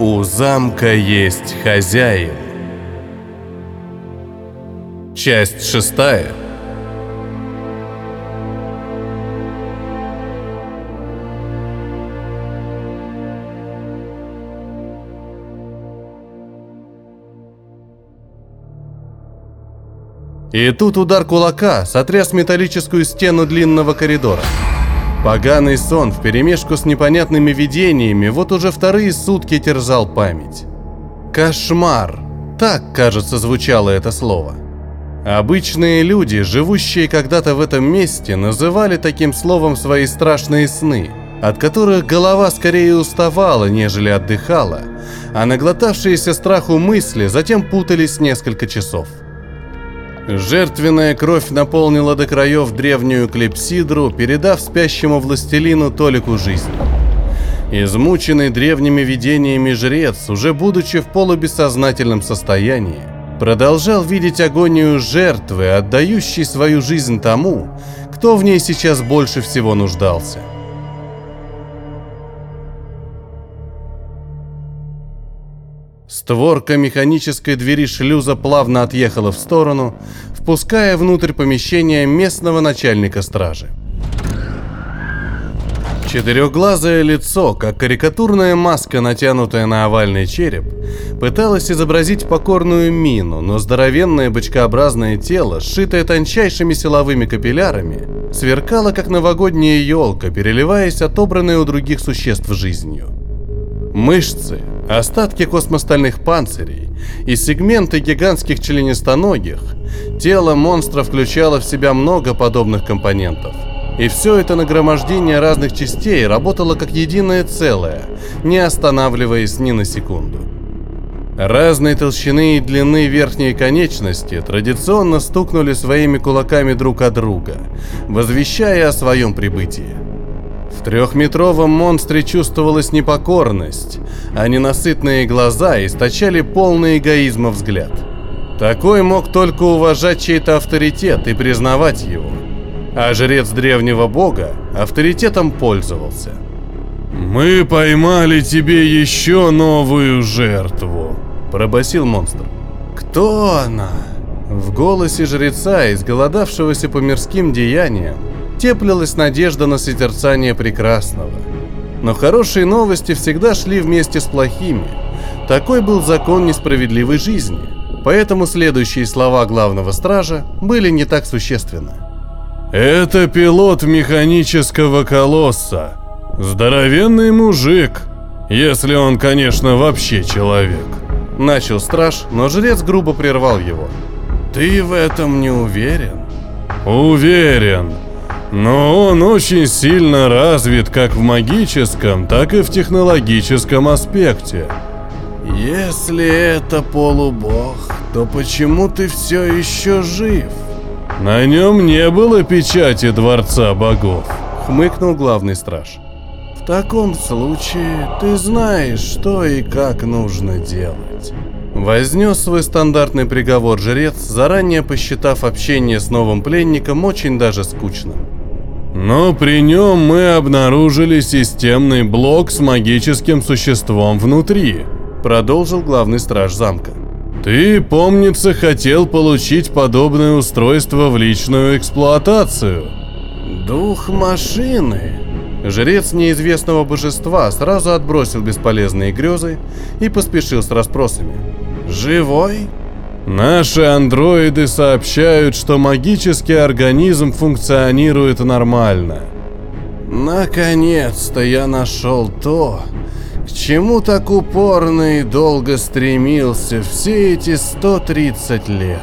У замка есть хозяин. Часть шестая. И тут удар кулака сотряс металлическую стену длинного коридора. Поганый сон вперемешку с непонятными видениями вот уже вторые сутки терзал память. Кошмар. Так, кажется, звучало это слово. Обычные люди, живущие когда-то в этом месте, называли таким словом свои страшные сны, от которых голова скорее уставала, нежели отдыхала, а наглотавшиеся страху мысли затем путались несколько часов. Жертвенная кровь наполнила до краев древнюю клепсидру, передав спящему властелину толику жизни. Измученный древними видениями жрец, уже будучи в полубессознательном состоянии, продолжал видеть агонию жертвы, отдающей свою жизнь тому, кто в ней сейчас больше всего нуждался. Створка механической двери шлюза плавно отъехала в сторону, впуская внутрь помещения местного начальника стражи. Четырехглазое лицо, как карикатурная маска, натянутая на овальный череп, пыталось изобразить покорную мину, но здоровенное бочкообразное тело, сшитое тончайшими силовыми капиллярами, сверкало, как новогодняя елка, переливаясь отобранной у других существ жизнью. Мышцы, остатки космостальных панцирей и сегменты гигантских членистоногих, тело монстра включало в себя много подобных компонентов. И все это нагромождение разных частей работало как единое целое, не останавливаясь ни на секунду. Разной толщины и длины верхние конечности традиционно стукнули своими кулаками друг от друга, возвещая о своем прибытии. В трехметровом монстре чувствовалась непокорность, а ненасытные глаза источали полный эгоизма взгляд. Такой мог только уважать чей-то авторитет и признавать его. А жрец древнего бога авторитетом пользовался. «Мы поймали тебе еще новую жертву», – пробасил монстр. «Кто она?» В голосе жреца, изголодавшегося по мирским деяниям, теплилась надежда на созерцание прекрасного. Но хорошие новости всегда шли вместе с плохими. Такой был закон несправедливой жизни. Поэтому следующие слова главного стража были не так существенны. «Это пилот механического колосса. Здоровенный мужик. Если он, конечно, вообще человек». Начал страж, но жрец грубо прервал его. «Ты в этом не уверен?» «Уверен. Но он очень сильно развит как в магическом, так и в технологическом аспекте. Если это полубог, то почему ты все еще жив? На нем не было печати Дворца Богов, хмыкнул главный страж. В таком случае ты знаешь, что и как нужно делать. Вознес свой стандартный приговор жрец, заранее посчитав общение с новым пленником очень даже скучным. Но при нем мы обнаружили системный блок с магическим существом внутри, продолжил главный страж замка. Ты, помнится, хотел получить подобное устройство в личную эксплуатацию. Дух машины. Жрец неизвестного божества сразу отбросил бесполезные грезы и поспешил с расспросами. Живой? Наши андроиды сообщают, что магический организм функционирует нормально. Наконец-то я нашел то, к чему так упорно и долго стремился все эти 130 лет.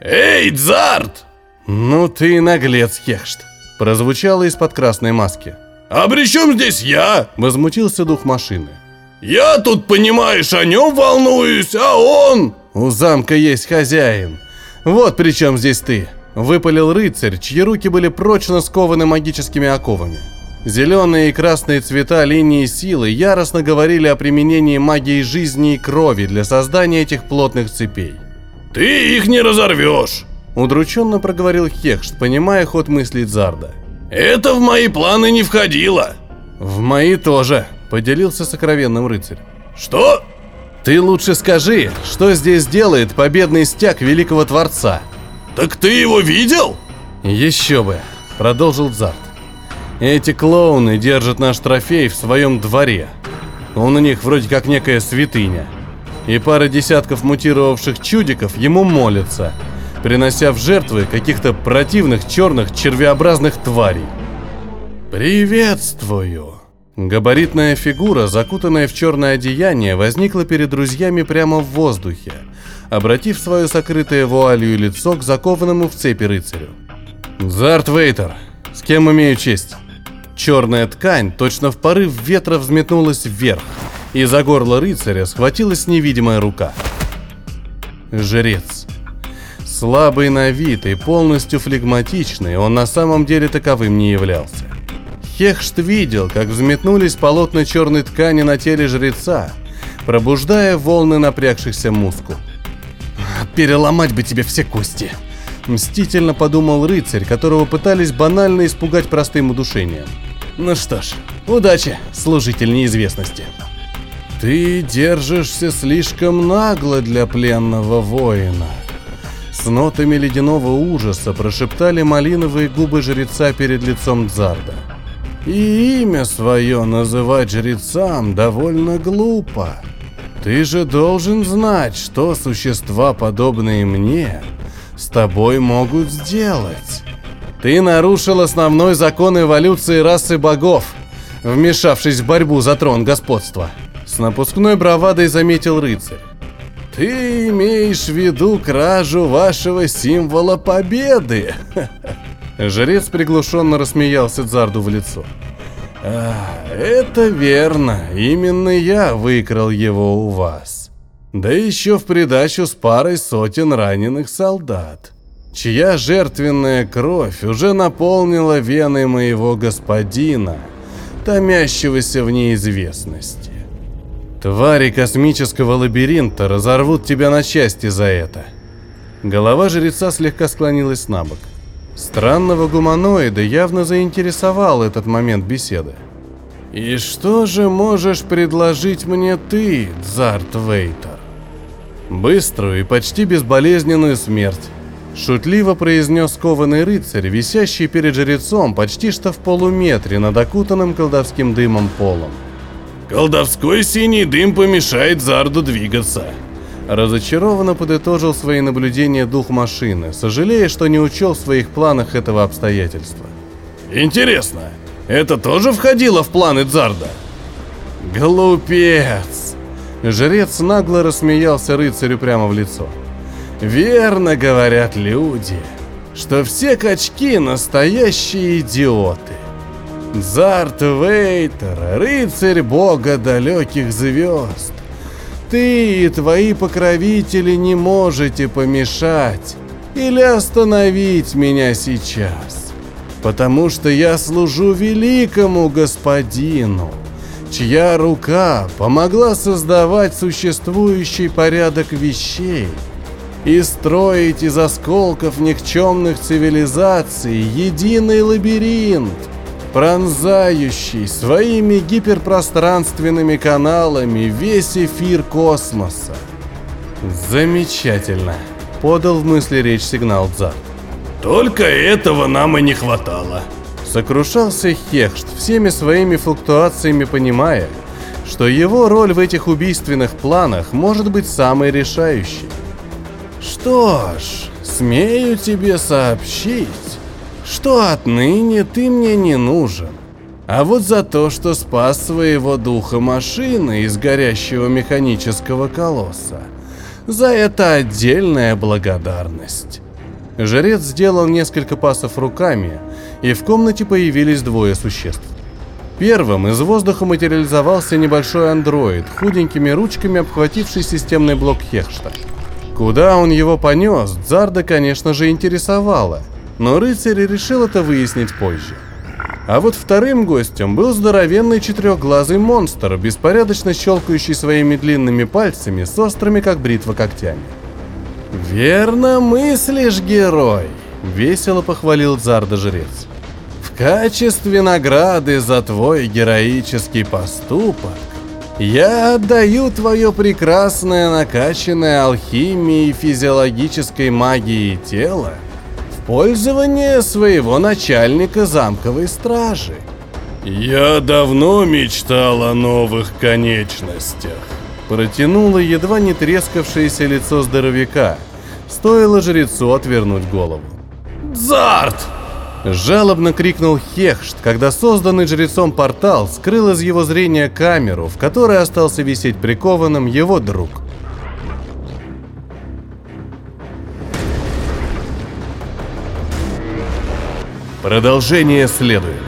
«Эй, Дзарт!» «Ну ты наглец, Хехшт!» Прозвучало из-под красной маски. «А при чем здесь я?» – возмутился дух машины. «Я тут, понимаешь, о нем волнуюсь, а он...» «У замка есть хозяин. Вот при чем здесь ты!» – выпалил рыцарь, чьи руки были прочно скованы магическими оковами. Зеленые и красные цвета линии силы яростно говорили о применении магии жизни и крови для создания этих плотных цепей. «Ты их не разорвешь!» Удрученно проговорил Хехшт, понимая ход мыслей Зарда. «Это в мои планы не входило!» «В мои тоже», — поделился сокровенным рыцарь. «Что?» «Ты лучше скажи, что здесь делает победный стяг Великого Творца?» «Так ты его видел?» «Еще бы», — продолжил Зард. «Эти клоуны держат наш трофей в своем дворе. Он у них вроде как некая святыня. И пара десятков мутировавших чудиков ему молятся, принося в жертвы каких-то противных черных червеобразных тварей. «Приветствую!» Габаритная фигура, закутанная в черное одеяние, возникла перед друзьями прямо в воздухе, обратив свое сокрытое вуалью лицо к закованному в цепи рыцарю. «Зарт Вейтер, с кем имею честь?» Черная ткань точно в порыв ветра взметнулась вверх, и за горло рыцаря схватилась невидимая рука. Жрец. Слабый на вид и полностью флегматичный, он на самом деле таковым не являлся. Хехшт видел, как взметнулись полотна черной ткани на теле жреца, пробуждая волны напрягшихся мускул. «Переломать бы тебе все кости!» Мстительно подумал рыцарь, которого пытались банально испугать простым удушением. «Ну что ж, удачи, служитель неизвестности!» «Ты держишься слишком нагло для пленного воина!» С нотами ледяного ужаса прошептали малиновые губы жреца перед лицом Дзарда. И имя свое называть жрецам довольно глупо. Ты же должен знать, что существа, подобные мне, с тобой могут сделать. Ты нарушил основной закон эволюции расы богов, вмешавшись в борьбу за трон господства. С напускной бравадой заметил рыцарь. Ты имеешь в виду кражу вашего символа победы? Жрец приглушенно рассмеялся Дзарду в лицо. А, это верно, именно я выкрал его у вас. Да еще в придачу с парой сотен раненых солдат, чья жертвенная кровь уже наполнила вены моего господина, томящегося в неизвестности. Твари космического лабиринта разорвут тебя на части за это. Голова жреца слегка склонилась на бок. Странного гуманоида явно заинтересовал этот момент беседы. «И что же можешь предложить мне ты, Зарт Вейтер?» «Быструю и почти безболезненную смерть», — шутливо произнес кованый рыцарь, висящий перед жрецом почти что в полуметре над окутанным колдовским дымом полом. «Колдовской синий дым помешает Зарду двигаться», Разочарованно подытожил свои наблюдения дух машины, сожалея, что не учел в своих планах этого обстоятельства. «Интересно, это тоже входило в планы Дзарда?» «Глупец!» Жрец нагло рассмеялся рыцарю прямо в лицо. «Верно говорят люди, что все качки настоящие идиоты. Зарт Вейтер, рыцарь бога далеких звезд, ты и твои покровители не можете помешать или остановить меня сейчас, потому что я служу великому господину, чья рука помогла создавать существующий порядок вещей и строить из осколков никчемных цивилизаций единый лабиринт, пронзающий своими гиперпространственными каналами весь эфир космоса. Замечательно, подал в мысли речь сигнал Дзар. Только этого нам и не хватало. Сокрушался Хехшт, всеми своими флуктуациями понимая, что его роль в этих убийственных планах может быть самой решающей. Что ж, смею тебе сообщить, что отныне ты мне не нужен. А вот за то, что спас своего духа машины из горящего механического колосса, за это отдельная благодарность. Жрец сделал несколько пасов руками, и в комнате появились двое существ. Первым из воздуха материализовался небольшой андроид, худенькими ручками обхвативший системный блок Хехшта. Куда он его понес, Дзарда, конечно же, интересовало – но рыцарь решил это выяснить позже. А вот вторым гостем был здоровенный четырехглазый монстр, беспорядочно щелкающий своими длинными пальцами с острыми, как бритва, когтями. «Верно мыслишь, герой!» — весело похвалил Зарда-жрец. «В качестве награды за твой героический поступок я отдаю твое прекрасное накачанное алхимией и физиологической магией тело пользование своего начальника замковой стражи». «Я давно мечтал о новых конечностях», Протянуло едва не трескавшееся лицо здоровяка. Стоило жрецу отвернуть голову. «Зарт!» Жалобно крикнул Хехшт, когда созданный жрецом портал скрыл из его зрения камеру, в которой остался висеть прикованным его друг. Продолжение следует.